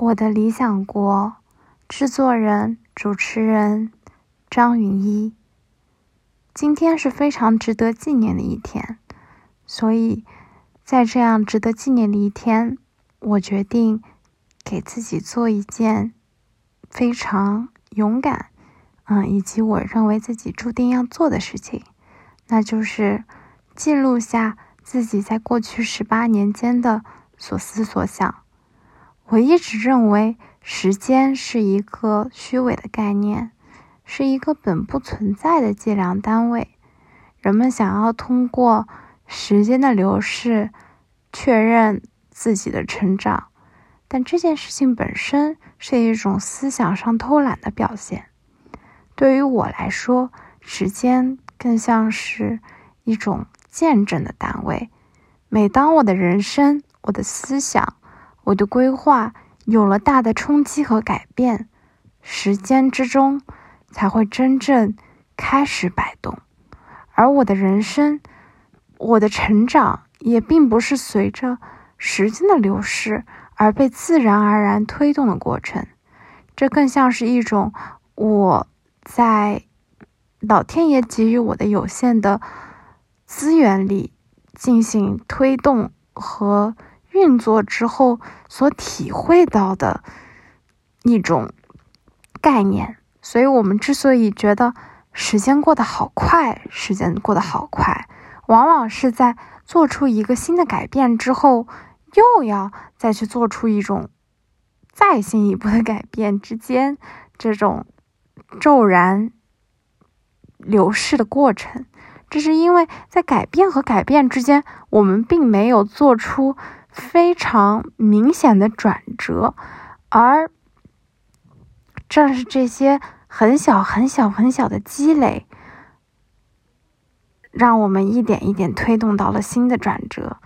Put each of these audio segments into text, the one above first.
我的理想国，制作人、主持人张云一。今天是非常值得纪念的一天，所以在这样值得纪念的一天，我决定给自己做一件非常勇敢，嗯，以及我认为自己注定要做的事情，那就是记录下自己在过去十八年间的所思所想。我一直认为，时间是一个虚伪的概念，是一个本不存在的计量单位。人们想要通过时间的流逝确认自己的成长，但这件事情本身是一种思想上偷懒的表现。对于我来说，时间更像是一种见证的单位。每当我的人生、我的思想，我的规划有了大的冲击和改变，时间之中才会真正开始摆动。而我的人生，我的成长也并不是随着时间的流逝而被自然而然推动的过程，这更像是一种我在老天爷给予我的有限的资源里进行推动和。运作之后所体会到的一种概念，所以我们之所以觉得时间过得好快，时间过得好快，往往是在做出一个新的改变之后，又要再去做出一种再进一步的改变之间，这种骤然流逝的过程。这是因为在改变和改变之间，我们并没有做出。非常明显的转折，而正是这些很小、很小、很小的积累，让我们一点一点推动到了新的转折。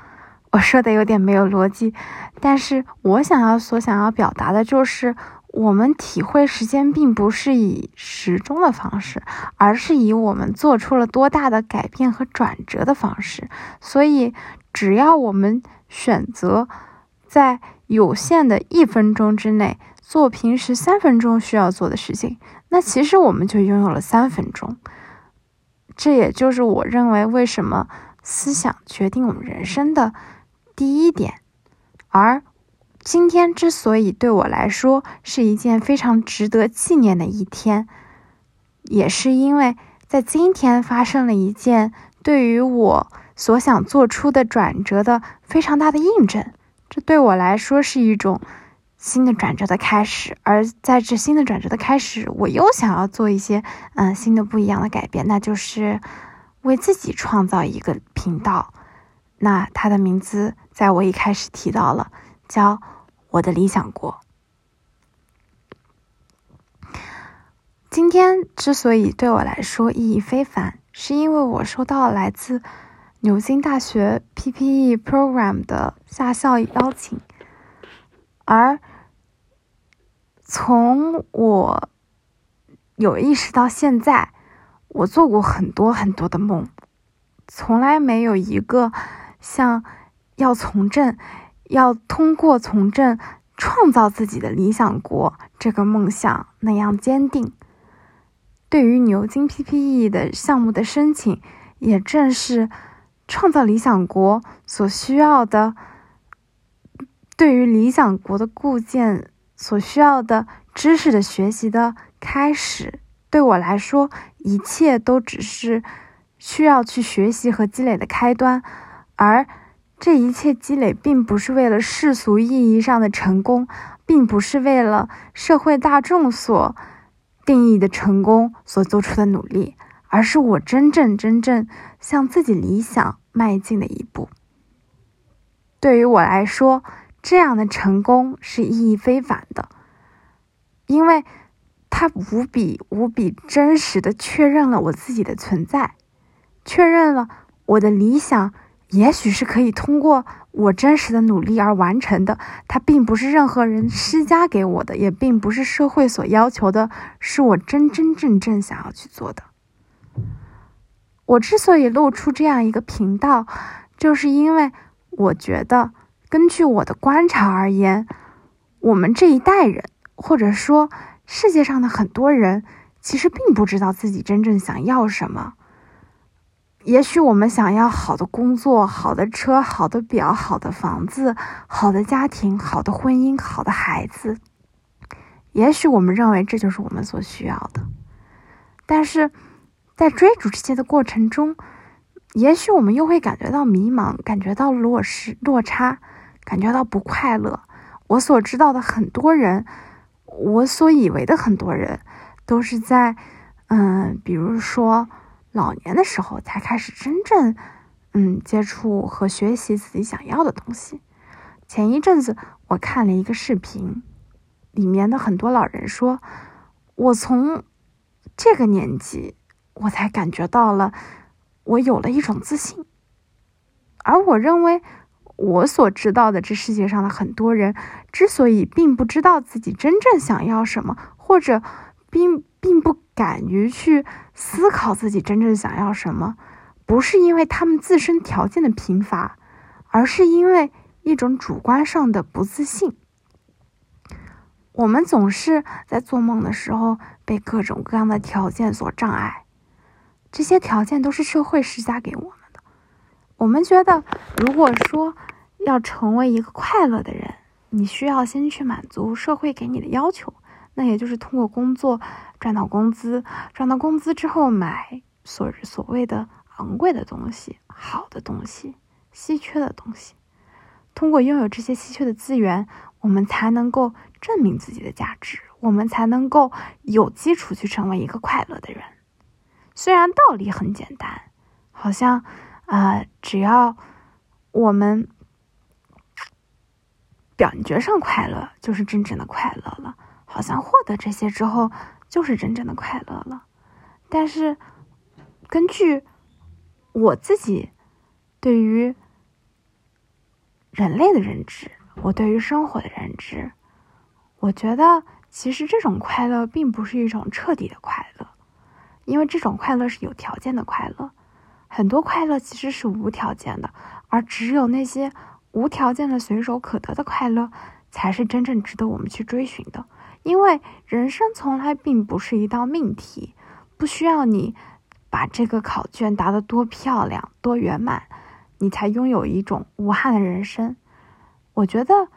我说的有点没有逻辑，但是我想要所想要表达的就是，我们体会时间并不是以时钟的方式，而是以我们做出了多大的改变和转折的方式。所以，只要我们。选择在有限的一分钟之内做平时三分钟需要做的事情，那其实我们就拥有了三分钟。这也就是我认为为什么思想决定我们人生的第一点。而今天之所以对我来说是一件非常值得纪念的一天，也是因为在今天发生了一件对于我。所想做出的转折的非常大的印证，这对我来说是一种新的转折的开始。而在这新的转折的开始，我又想要做一些嗯新的不一样的改变，那就是为自己创造一个频道。那它的名字在我一开始提到了，叫我的理想国。今天之所以对我来说意义非凡，是因为我收到了来自。牛津大学 PPE Program 的下校邀请，而从我有意识到现在，我做过很多很多的梦，从来没有一个像要从政、要通过从政创造自己的理想国这个梦想那样坚定。对于牛津 PPE 的项目的申请，也正是。创造理想国所需要的，对于理想国的构建所需要的知识的学习的开始，对我来说，一切都只是需要去学习和积累的开端，而这一切积累并不是为了世俗意义上的成功，并不是为了社会大众所定义的成功所做出的努力，而是我真正真正向自己理想。迈进的一步，对于我来说，这样的成功是意义非凡的，因为它无比无比真实的确认了我自己的存在，确认了我的理想也许是可以通过我真实的努力而完成的。它并不是任何人施加给我的，也并不是社会所要求的，是我真真正正想要去做的。我之所以露出这样一个频道，就是因为我觉得，根据我的观察而言，我们这一代人，或者说世界上的很多人，其实并不知道自己真正想要什么。也许我们想要好的工作、好的车、好的表、好的房子、好的家庭、好的婚姻、好的孩子。也许我们认为这就是我们所需要的，但是在追逐这些的过程中，也许我们又会感觉到迷茫，感觉到落失、落差，感觉到不快乐。我所知道的很多人，我所以为的很多人，都是在，嗯，比如说老年的时候才开始真正，嗯，接触和学习自己想要的东西。前一阵子我看了一个视频，里面的很多老人说，我从这个年纪，我才感觉到了，我有了一种自信，而我认为。我所知道的，这世界上的很多人之所以并不知道自己真正想要什么，或者并并不敢于去思考自己真正想要什么，不是因为他们自身条件的贫乏，而是因为一种主观上的不自信。我们总是在做梦的时候被各种各样的条件所障碍，这些条件都是社会施加给我们的。我们觉得，如果说，要成为一个快乐的人，你需要先去满足社会给你的要求，那也就是通过工作赚到工资，赚到工资之后买所所谓的昂贵的东西、好的东西、稀缺的东西。通过拥有这些稀缺的资源，我们才能够证明自己的价值，我们才能够有基础去成为一个快乐的人。虽然道理很简单，好像啊，只要我们。感觉上快乐就是真正的快乐了，好像获得这些之后就是真正的快乐了。但是，根据我自己对于人类的认知，我对于生活的认知，我觉得其实这种快乐并不是一种彻底的快乐，因为这种快乐是有条件的快乐，很多快乐其实是无条件的，而只有那些。无条件的、随手可得的快乐，才是真正值得我们去追寻的。因为人生从来并不是一道命题，不需要你把这个考卷答得多漂亮、多圆满，你才拥有一种无憾的人生。我觉得，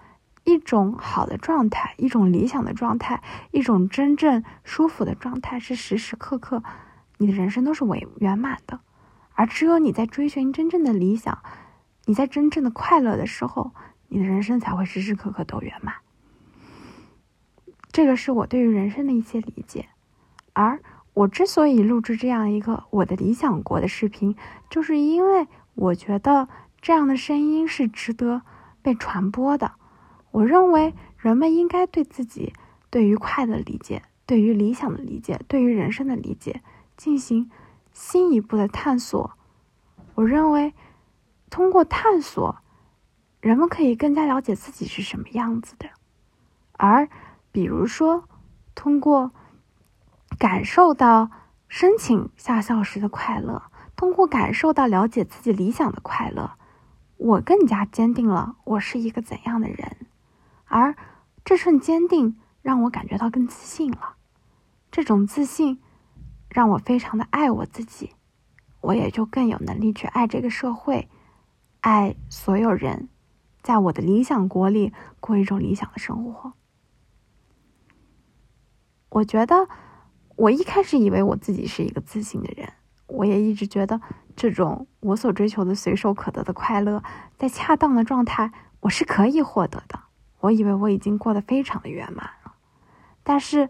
一种好的状态，一种理想的状态，一种真正舒服的状态，是时时刻刻你的人生都是为圆满的。而只有你在追寻真正的理想。你在真正的快乐的时候，你的人生才会时时刻刻都圆满。这个是我对于人生的一些理解。而我之所以录制这样一个我的理想国的视频，就是因为我觉得这样的声音是值得被传播的。我认为人们应该对自己对于快乐理解、对于理想的理解、对于人生的理解进行新一步的探索。我认为。通过探索，人们可以更加了解自己是什么样子的。而，比如说，通过感受到申请下校时的快乐，通过感受到了解自己理想的快乐，我更加坚定了我是一个怎样的人。而这份坚定让我感觉到更自信了。这种自信让我非常的爱我自己，我也就更有能力去爱这个社会。爱所有人，在我的理想国里过一种理想的生活。我觉得，我一开始以为我自己是一个自信的人，我也一直觉得这种我所追求的随手可得的快乐，在恰当的状态我是可以获得的。我以为我已经过得非常的圆满了，但是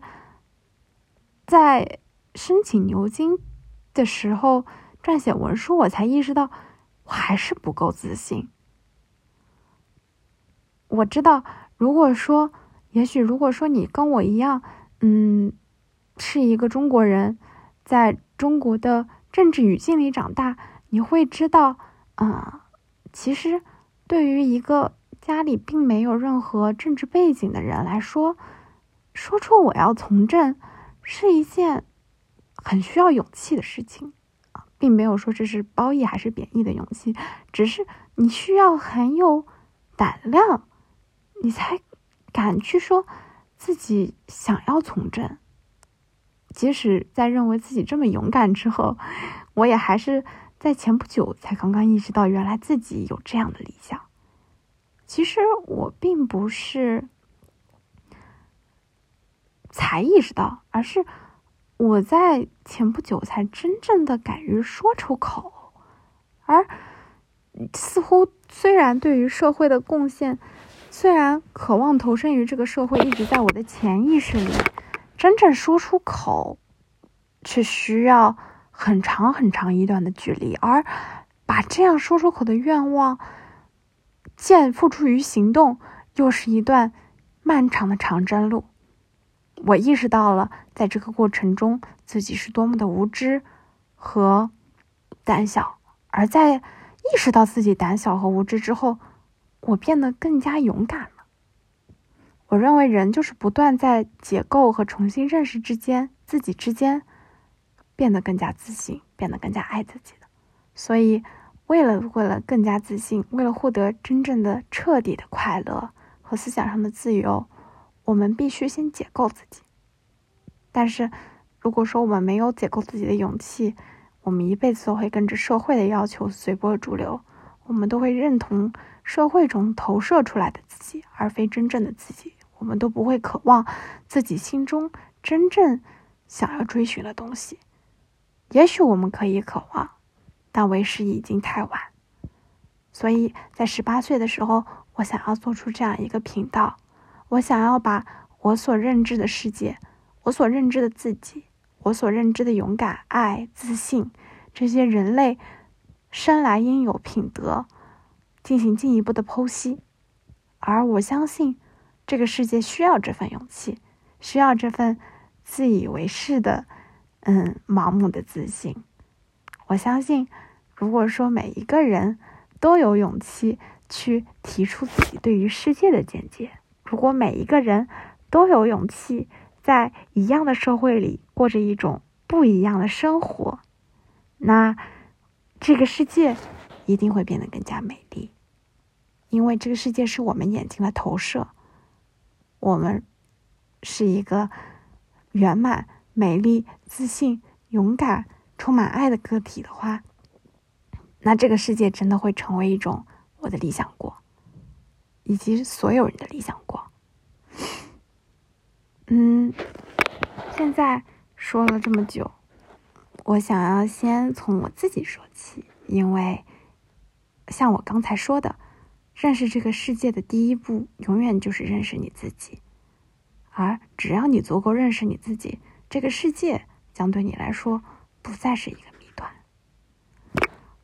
在申请牛津的时候撰写文书，我才意识到。我还是不够自信。我知道，如果说，也许如果说你跟我一样，嗯，是一个中国人，在中国的政治语境里长大，你会知道，啊，其实对于一个家里并没有任何政治背景的人来说，说出我要从政，是一件很需要勇气的事情。并没有说这是褒义还是贬义的勇气，只是你需要很有胆量，你才敢去说自己想要从政。即使在认为自己这么勇敢之后，我也还是在前不久才刚刚意识到，原来自己有这样的理想。其实我并不是才意识到，而是我在前不久才真正的敢于说出口。而似乎虽然对于社会的贡献，虽然渴望投身于这个社会，一直在我的潜意识里。真正说出口，却需要很长很长一段的距离，而把这样说出口的愿望，见付诸于行动，又是一段漫长的长征路。我意识到了，在这个过程中，自己是多么的无知和胆小，而在意识到自己胆小和无知之后，我变得更加勇敢了。我认为人就是不断在解构和重新认识之间，自己之间变得更加自信，变得更加爱自己的。所以，为了为了更加自信，为了获得真正的彻底的快乐和思想上的自由，我们必须先解构自己。但是，如果说我们没有解构自己的勇气，我们一辈子都会跟着社会的要求随波逐流，我们都会认同社会中投射出来的自己，而非真正的自己。我们都不会渴望自己心中真正想要追寻的东西。也许我们可以渴望，但为时已经太晚。所以在十八岁的时候，我想要做出这样一个频道，我想要把我所认知的世界、我所认知的自己、我所认知的勇敢、爱、自信这些人类生来应有品德进行进一步的剖析。而我相信。这个世界需要这份勇气，需要这份自以为是的，嗯，盲目的自信。我相信，如果说每一个人都有勇气去提出自己对于世界的见解，如果每一个人都有勇气在一样的社会里过着一种不一样的生活，那这个世界一定会变得更加美丽，因为这个世界是我们眼睛的投射。我们是一个圆满、美丽、自信、勇敢、充满爱的个体的话，那这个世界真的会成为一种我的理想国，以及所有人的理想国。嗯，现在说了这么久，我想要先从我自己说起，因为像我刚才说的。认识这个世界的第一步，永远就是认识你自己。而只要你足够认识你自己，这个世界将对你来说不再是一个。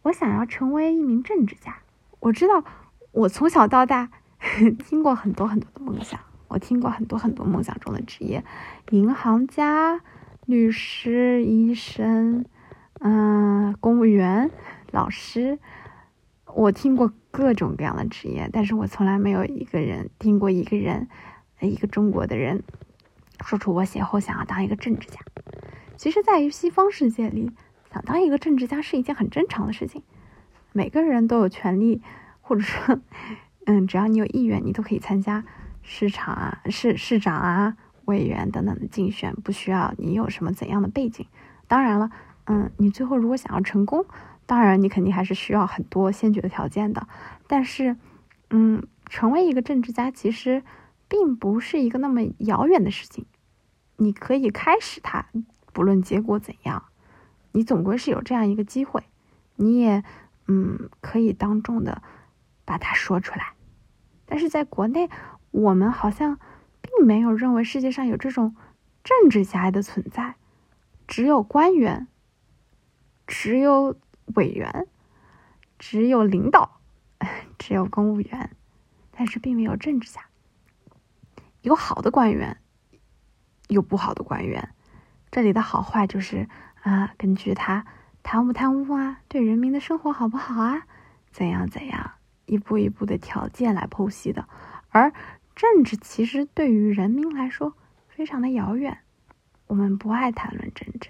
我想要成为一名政治家。我知道，我从小到大 听过很多很多的梦想，我听过很多很多梦想中的职业：银行家、律师、医生，嗯，公务员、老师。我听过各种各样的职业，但是我从来没有一个人听过一个人，一个中国的人说出我死后想要当一个政治家。其实，在于西方世界里，想当一个政治家是一件很正常的事情，每个人都有权利，或者说，嗯，只要你有意愿，你都可以参加市场啊、市市长啊、委员等等的竞选，不需要你有什么怎样的背景。当然了，嗯，你最后如果想要成功。当然，你肯定还是需要很多先决的条件的。但是，嗯，成为一个政治家其实并不是一个那么遥远的事情。你可以开始它，不论结果怎样，你总归是有这样一个机会。你也，嗯，可以当众的把它说出来。但是在国内，我们好像并没有认为世界上有这种政治家的存在，只有官员，只有。委员只有领导，只有公务员，但是并没有政治家。有好的官员，有不好的官员。这里的好坏就是啊，根据他贪不贪污啊，对人民的生活好不好啊，怎样怎样，一步一步的条件来剖析的。而政治其实对于人民来说非常的遥远，我们不爱谈论政治。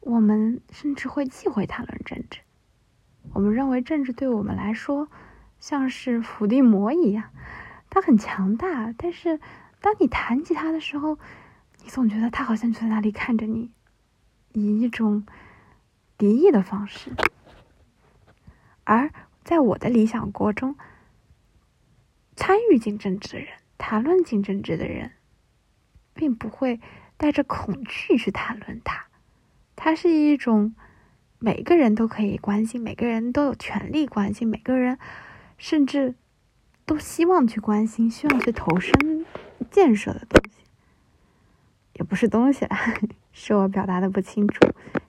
我们甚至会忌讳谈论政治。我们认为政治对我们来说像是伏地魔一样，它很强大，但是当你谈起它的时候，你总觉得它好像就在那里看着你，以一种敌意的方式。而在我的理想国中，参与进政治的人，谈论进政治的人，并不会带着恐惧去谈论他，它是一种。每个人都可以关心，每个人都有权利关心，每个人甚至都希望去关心，希望去投身建设的东西，也不是东西了，是我表达的不清楚。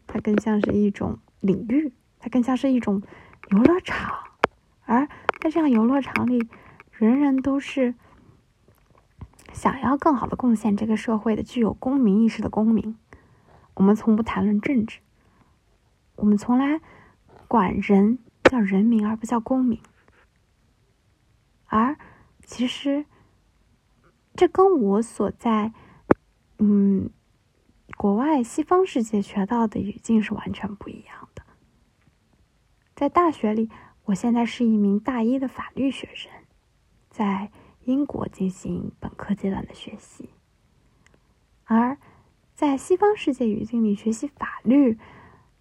它更像是一种领域，它更像是一种游乐场。而在这样游乐场里，人人都是想要更好的贡献这个社会的、具有公民意识的公民。我们从不谈论政治。我们从来管人叫人民，而不叫公民。而其实，这跟我所在嗯国外西方世界学到的语境是完全不一样的。在大学里，我现在是一名大一的法律学生，在英国进行本科阶段的学习。而在西方世界语境里学习法律。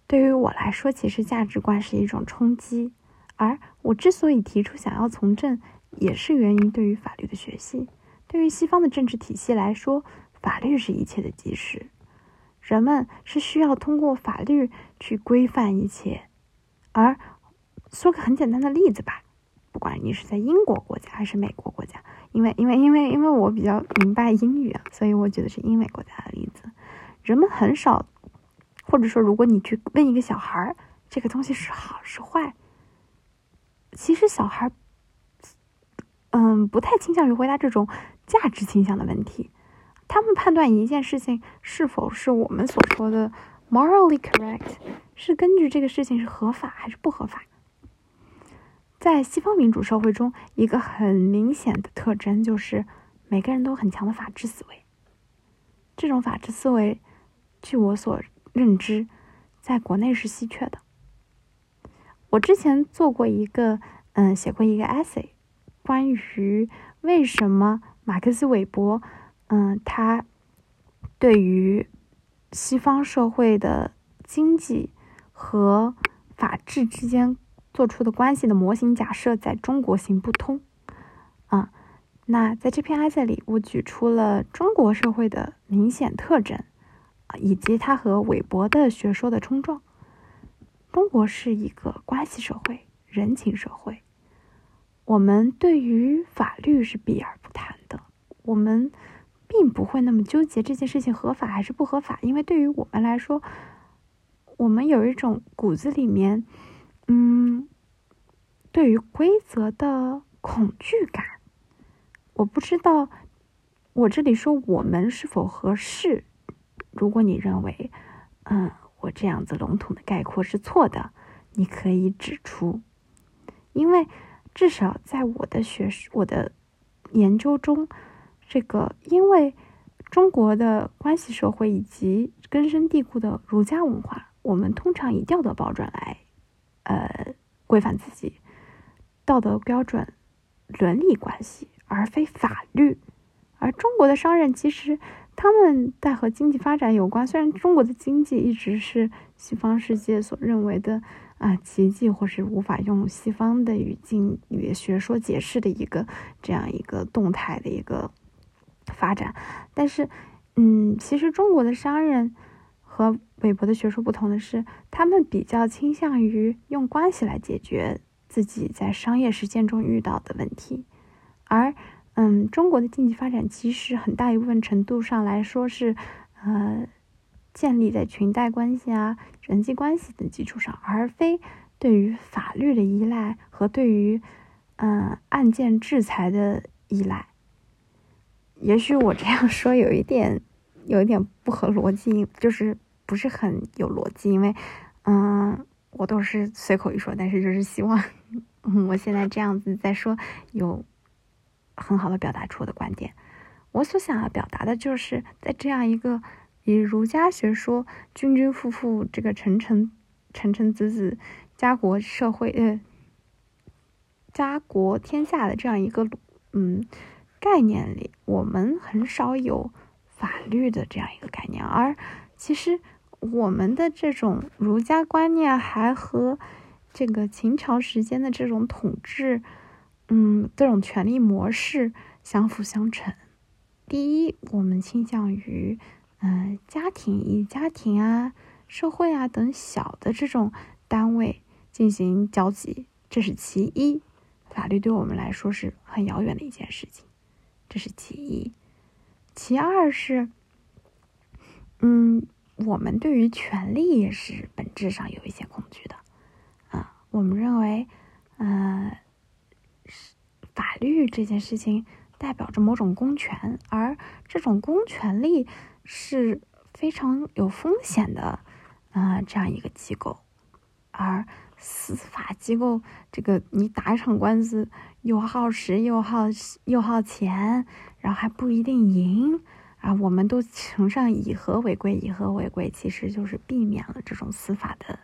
对于我来说，其实价值观是一种冲击，而我之所以提出想要从政，也是源于对于法律的学习。对于西方的政治体系来说，法律是一切的基石，人们是需要通过法律去规范一切。而说个很简单的例子吧，不管你是在英国国家还是美国国家，因为因为因为因为我比较明白英语啊，所以我觉得是英美国家的例子，人们很少。或者说，如果你去问一个小孩儿，这个东西是好是坏，其实小孩儿，嗯，不太倾向于回答这种价值倾向的问题。他们判断一件事情是否是我们所说的 morally correct，是根据这个事情是合法还是不合法。在西方民主社会中，一个很明显的特征就是每个人都很强的法治思维。这种法治思维，据我所。认知在国内是稀缺的。我之前做过一个，嗯，写过一个 essay，关于为什么马克思韦伯，嗯，他对于西方社会的经济和法治之间做出的关系的模型假设在中国行不通。啊，那在这篇 essay 里，我举出了中国社会的明显特征啊。以及他和韦伯的学说的冲撞。中国是一个关系社会、人情社会，我们对于法律是避而不谈的。我们并不会那么纠结这件事情合法还是不合法，因为对于我们来说，我们有一种骨子里面，嗯，对于规则的恐惧感。我不知道，我这里说我们是否合适。如果你认为，嗯，我这样子笼统的概括是错的，你可以指出，因为至少在我的学我的研究中，这个因为中国的关系社会以及根深蒂固的儒家文化，我们通常以道德标准来，呃，规范自己，道德标准、伦理关系，而非法律，而中国的商人其实。他们在和经济发展有关。虽然中国的经济一直是西方世界所认为的啊奇迹，或是无法用西方的语境与学说解释的一个这样一个动态的一个发展，但是，嗯，其实中国的商人和韦伯的学术不同的是，他们比较倾向于用关系来解决自己在商业实践中遇到的问题，而。嗯，中国的经济发展其实很大一部分程度上来说是，呃，建立在裙带关系啊、人际关系的基础上，而非对于法律的依赖和对于，嗯，案件制裁的依赖。也许我这样说有一点，有一点不合逻辑，就是不是很有逻辑，因为，嗯，我都是随口一说，但是就是希望，我现在这样子在说有。很好的表达出我的观点。我所想要表达的就是在这样一个以儒家学说君君父父这个臣臣臣臣子子家国社会呃家国天下的这样一个嗯概念里，我们很少有法律的这样一个概念，而其实我们的这种儒家观念还和这个秦朝时间的这种统治，嗯，这种权力模式相辅相成。第一，我们倾向于，嗯，家庭以家庭啊、社会啊等小的这种单位进行交集，这是其一。法律对我们来说是很遥远的一件事情，这是其一。其二是，嗯，我们对于权力也是本质上有一些恐惧的。啊我们认为，呃，法律这件事情代表着某种公权，而这种公权力是非常有风险的，啊，这样一个机构。而司法机构，这个你打一场官司又耗时又耗又耗钱，然后还不一定赢啊。我们都崇尚以和为贵，以和为贵，其实就是避免了这种司法的。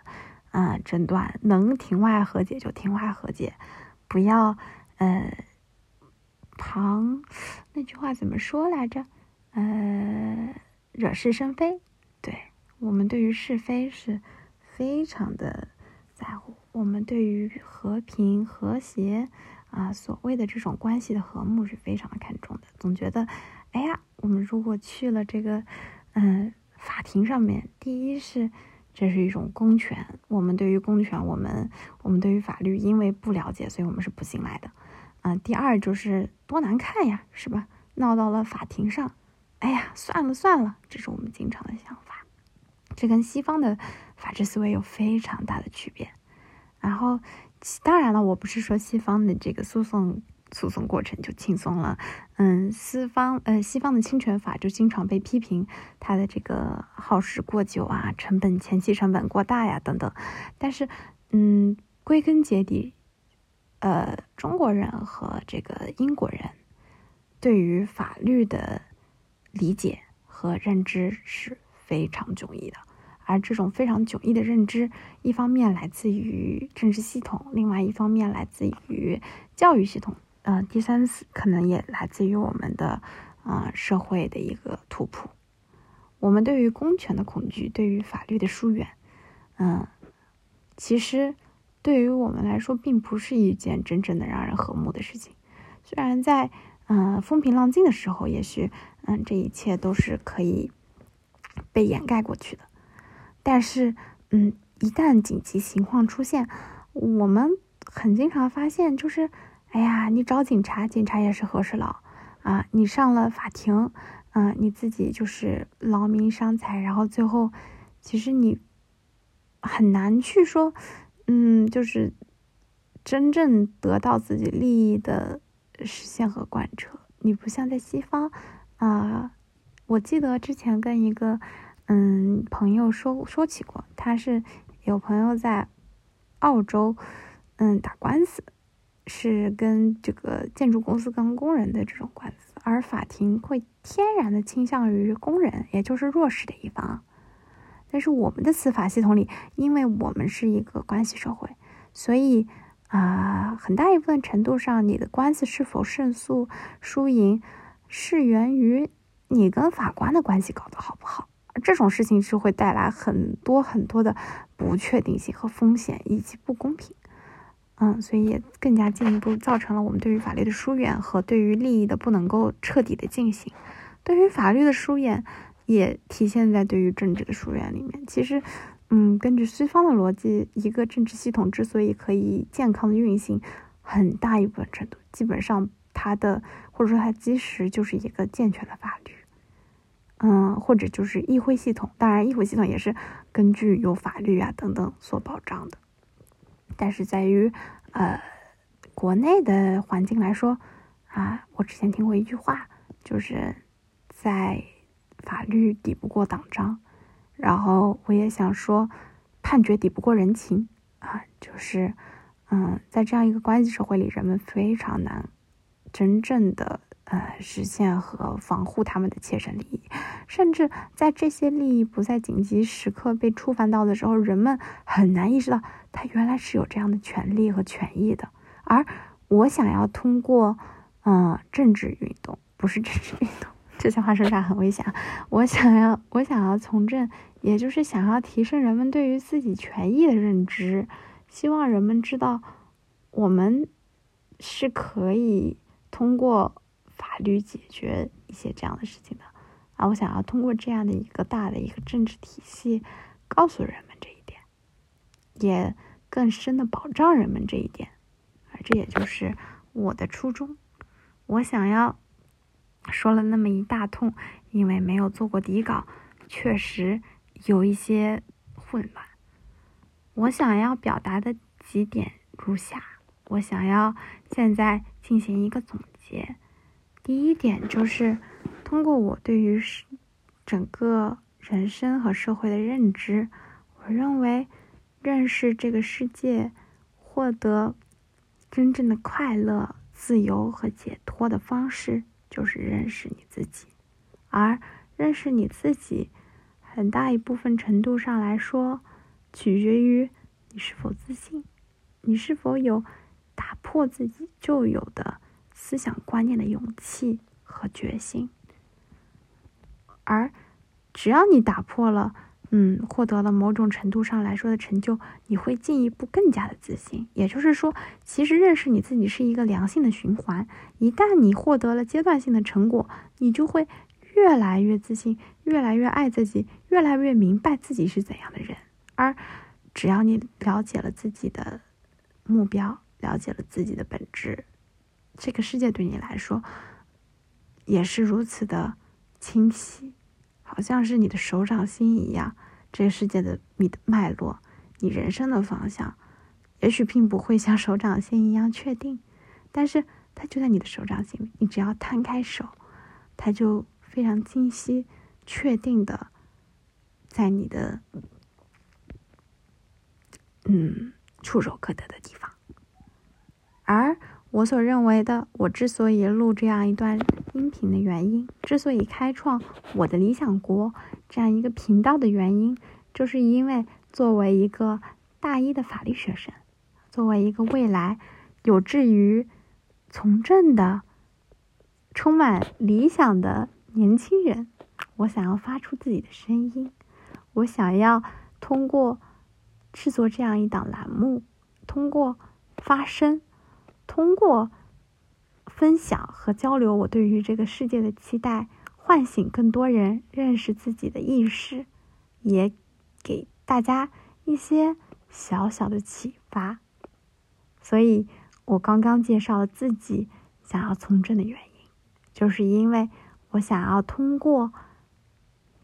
嗯，诊断能庭外和解就庭外和解，不要呃旁那句话怎么说来着？呃，惹是生非。对我们对于是非是非常的在乎，我们对于和平和谐啊，所谓的这种关系的和睦是非常的看重的。总觉得，哎呀，我们如果去了这个嗯法庭上面，第一是。这是一种公权，我们对于公权，我们我们对于法律，因为不了解，所以我们是不信赖的。啊，第二就是多难看呀，是吧？闹到了法庭上，哎呀，算了算了，这是我们经常的想法。这跟西方的法治思维有非常大的区别。然后，当然了，我不是说西方的这个诉讼。诉讼过程就轻松了，嗯，西方呃西方的侵权法就经常被批评它的这个耗时过久啊，成本前期成本过大呀等等。但是，嗯，归根结底，呃，中国人和这个英国人对于法律的理解和认知是非常迥异的，而这种非常迥异的认知，一方面来自于政治系统，另外一方面来自于教育系统。呃，第三次可能也来自于我们的啊社会的一个图谱。我们对于公权的恐惧，对于法律的疏远，嗯，其实对于我们来说，并不是一件真正的让人和睦的事情。虽然在嗯风平浪静的时候，也许嗯这一切都是可以被掩盖过去的，但是嗯一旦紧急情况出现，我们很经常发现就是。哎呀，你找警察，警察也是和事佬啊！你上了法庭，嗯，你自己就是劳民伤财，然后最后，其实你很难去说，嗯，就是真正得到自己利益的实现和贯彻。你不像在西方啊，我记得之前跟一个嗯朋友说说起过，他是有朋友在澳洲嗯打官司。是跟这个建筑公司跟工人的这种官司，而法庭会天然的倾向于工人，也就是弱势的一方。但是我们的司法系统里，因为我们是一个关系社会，所以啊，很大一部分程度上，你的官司是否胜诉、输赢，是源于你跟法官的关系搞得好不好。这种事情是会带来很多很多的不确定性和风险，以及不公平。嗯，所以也更加进一步造成了我们对于法律的疏远和对于利益的不能够彻底的进行。对于法律的疏远，也体现在对于政治的疏远里面。其实，嗯，根据西方的逻辑，一个政治系统之所以可以健康的运行，很大一部分程度，基本上它的或者说它基石就是一个健全的法律，嗯，或者就是议会系统。当然，议会系统也是根据有法律啊等等所保障的。但是在于，呃，国内的环境来说，啊，我之前听过一句话，就是在法律抵不过党章，然后我也想说，判决抵不过人情，啊，就是，嗯，在这样一个关系社会里，人们非常难真正的。呃，实现和防护他们的切身利益，甚至在这些利益不在紧急时刻被触犯到的时候，人们很难意识到他原来是有这样的权利和权益的。而我想要通过嗯，政治运动不是政治运动，这些话说出来很危险。我想要，我想要从政，也就是想要提升人们对于自己权益的认知，希望人们知道，我们是可以通过法律解决一些这样的事情的。啊，我想要通过这样的一个大的一个政治体系，告诉人们这一点，也更深的保障人们这一点。啊这也就是我的初衷。我想要说了那么一大通，因为没有做过底稿，确实有一些混乱。我想要表达的几点如下：我想要现在进行一个总结。第一点就是通过我对于整个人生和社会的认知，我认为认识这个世界，获得真正的快乐。自由和解脱的方式就是认识你自己，而认识你自己，很大一部分程度上来说，取决于你是否自信，你是否有打破自己旧有的思想观念的勇气和决心。而只要你打破了。嗯，获得了某种程度上来说的成就，你会进一步更加的自信。也就是说，其实认识你自己是一个良性的循环。一旦你获得了阶段性的成果，你就会越来越自信，越来越爱自己，越来越明白自己是怎样的人。而只要你了解了自己的目标，了解了自己的本质，这个世界对你来说也是如此的清晰。好像是你的手掌心一样，这个世界的你的脉络，你人生的方向，也许并不会像手掌心一样确定，但是它就在你的手掌心，你只要摊开手，它就非常清晰、确定的在你的嗯触手可得的地方，而。我所认为的，我之所以录这样一段音频的原因，之所以开创我的理想国这样一个频道的原因，就是因为作为一个大一的法律学生，作为一个未来有志于从政的、充满理想的年轻人，我想要发出自己的声音，我想要通过制作这样一档栏目，通过发声。通过分享和交流，我对于这个世界的期待，唤醒更多人认识自己的意识，也给大家一些小小的启发。所以，我刚刚介绍了自己想要从政的原因，就是因为我想要通过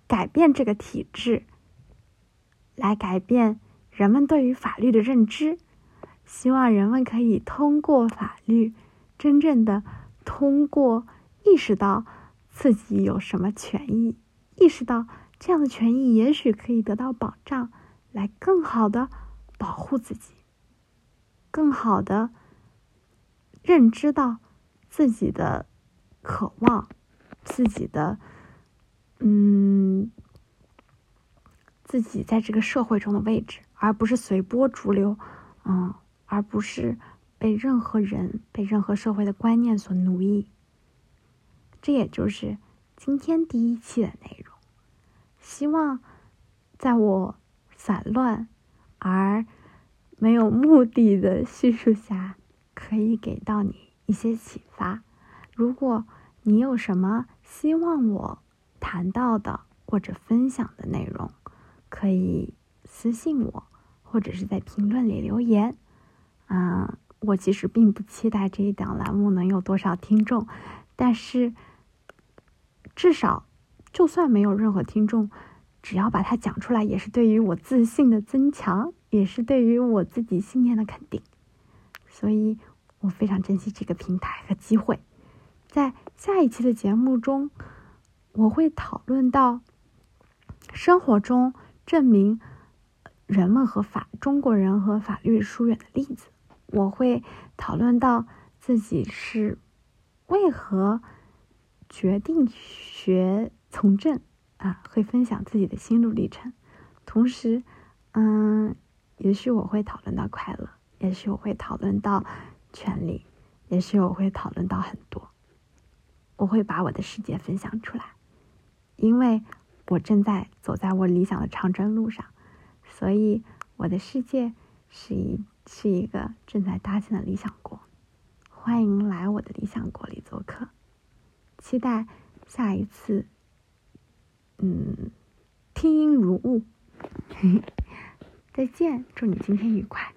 改变这个体制，来改变人们对于法律的认知。希望人们可以通过法律，真正的通过意识到自己有什么权益，意识到这样的权益也许可以得到保障，来更好的保护自己，更好的认知到自己的渴望，自己的嗯，自己在这个社会中的位置，而不是随波逐流，嗯。而不是被任何人、被任何社会的观念所奴役。这也就是今天第一期的内容。希望在我散乱而没有目的的叙述下，可以给到你一些启发。如果你有什么希望我谈到的或者分享的内容，可以私信我，或者是在评论里留言。嗯，我其实并不期待这一档栏目能有多少听众，但是至少，就算没有任何听众，只要把它讲出来，也是对于我自信的增强，也是对于我自己信念的肯定。所以我非常珍惜这个平台和机会。在下一期的节目中，我会讨论到生活中证明人们和法中国人和法律疏远的例子。我会讨论到自己是为何决定学从政啊，会分享自己的心路历程。同时，嗯，也许我会讨论到快乐，也许我会讨论到权利，也许我会讨论到很多。我会把我的世界分享出来，因为我正在走在我理想的长征路上，所以我的世界是一是一个正在搭建的理想国。欢迎来我的理想国里做客，期待下一次，嗯，听音如雾。再见，祝你今天愉快。